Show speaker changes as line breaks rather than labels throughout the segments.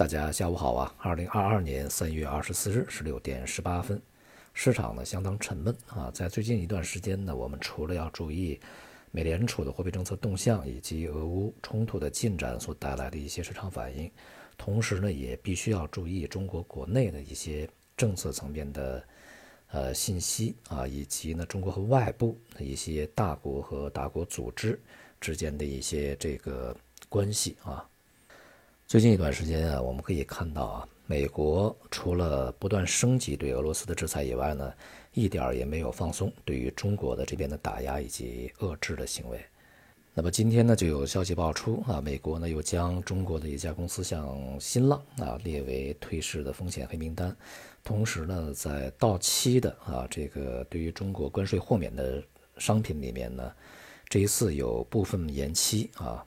大家下午好啊！二零二二年三月二十四日十六点十八分，市场呢相当沉闷啊。在最近一段时间呢，我们除了要注意美联储的货币政策动向以及俄乌冲突的进展所带来的一些市场反应，同时呢，也必须要注意中国国内的一些政策层面的呃信息啊，以及呢中国和外部的一些大国和大国组织之间的一些这个关系啊。最近一段时间啊，我们可以看到啊，美国除了不断升级对俄罗斯的制裁以外呢，一点儿也没有放松对于中国的这边的打压以及遏制的行为。那么今天呢，就有消息爆出啊，美国呢又将中国的一家公司像新浪啊列为退市的风险黑名单，同时呢，在到期的啊这个对于中国关税豁免的商品里面呢，这一次有部分延期啊。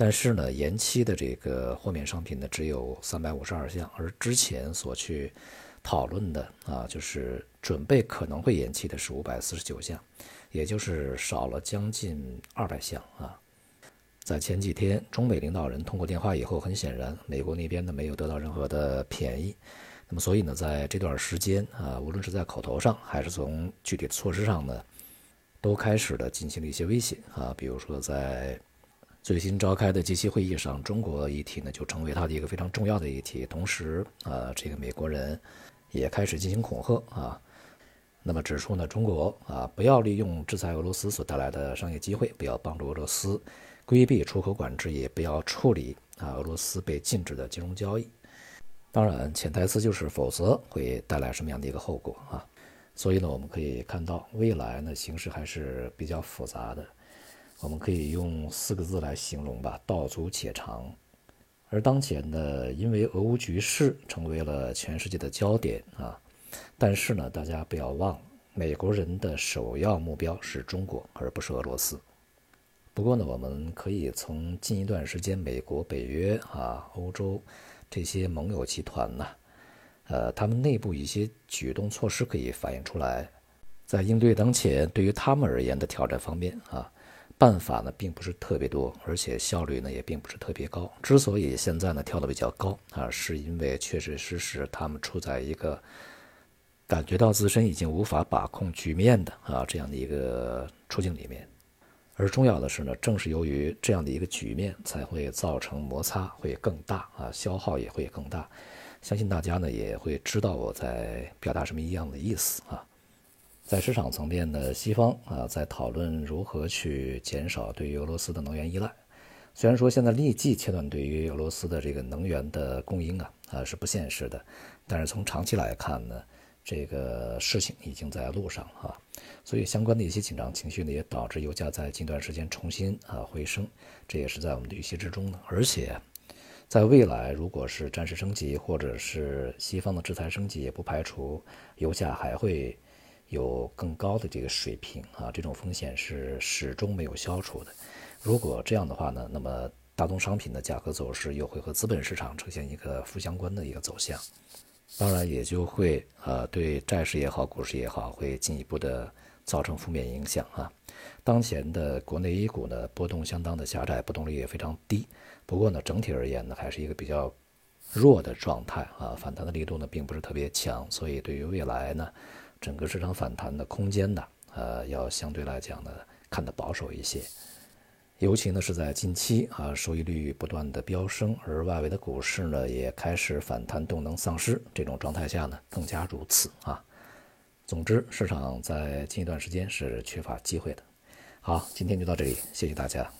但是呢，延期的这个豁免商品呢只有三百五十二项，而之前所去讨论的啊，就是准备可能会延期的是五百四十九项，也就是少了将近二百项啊。在前几天，中美领导人通过电话以后，很显然，美国那边呢没有得到任何的便宜。那么，所以呢，在这段时间啊，无论是在口头上，还是从具体的措施上呢，都开始了进行了一些威胁啊，比如说在。最新召开的 G7 会议上，中国议题呢就成为他的一个非常重要的议题。同时，啊，这个美国人也开始进行恐吓啊，那么指出呢，中国啊不要利用制裁俄罗斯所带来的商业机会，不要帮助俄罗斯规避出口管制，也不要处理啊俄罗斯被禁止的金融交易。当然，潜台词就是否则会带来什么样的一个后果啊？所以呢，我们可以看到未来呢形势还是比较复杂的。我们可以用四个字来形容吧，道阻且长。而当前呢，因为俄乌局势成为了全世界的焦点啊，但是呢，大家不要忘，美国人的首要目标是中国，而不是俄罗斯。不过呢，我们可以从近一段时间美国、北约啊、欧洲这些盟友集团呢，呃，他们内部一些举动措施可以反映出来，在应对当前对于他们而言的挑战方面啊。办法呢并不是特别多，而且效率呢也并不是特别高。之所以现在呢跳得比较高啊，是因为确确实实他们处在一个感觉到自身已经无法把控局面的啊这样的一个处境里面。而重要的是呢，正是由于这样的一个局面，才会造成摩擦会更大啊，消耗也会更大。相信大家呢也会知道我在表达什么一样的意思啊。在市场层面呢，西方啊在讨论如何去减少对于俄罗斯的能源依赖。虽然说现在立即切断对于俄罗斯的这个能源的供应啊啊是不现实的，但是从长期来看呢，这个事情已经在路上啊。所以相关的一些紧张情绪呢，也导致油价在近段时间重新啊回升，这也是在我们的预期之中的。而且，在未来如果是战事升级，或者是西方的制裁升级，也不排除油价还会。有更高的这个水平啊，这种风险是始终没有消除的。如果这样的话呢，那么大宗商品的价格走势又会和资本市场呈现一个负相关的一个走向，当然也就会呃对债市也好，股市也好，会进一步的造成负面影响啊。当前的国内 A 股呢波动相当的狭窄，波动率也非常低。不过呢，整体而言呢，还是一个比较弱的状态啊，反弹的力度呢并不是特别强，所以对于未来呢。整个市场反弹的空间呢，呃，要相对来讲呢看得保守一些，尤其呢是在近期啊，收益率不断的飙升，而外围的股市呢也开始反弹动能丧失，这种状态下呢更加如此啊。总之，市场在近一段时间是缺乏机会的。好，今天就到这里，谢谢大家。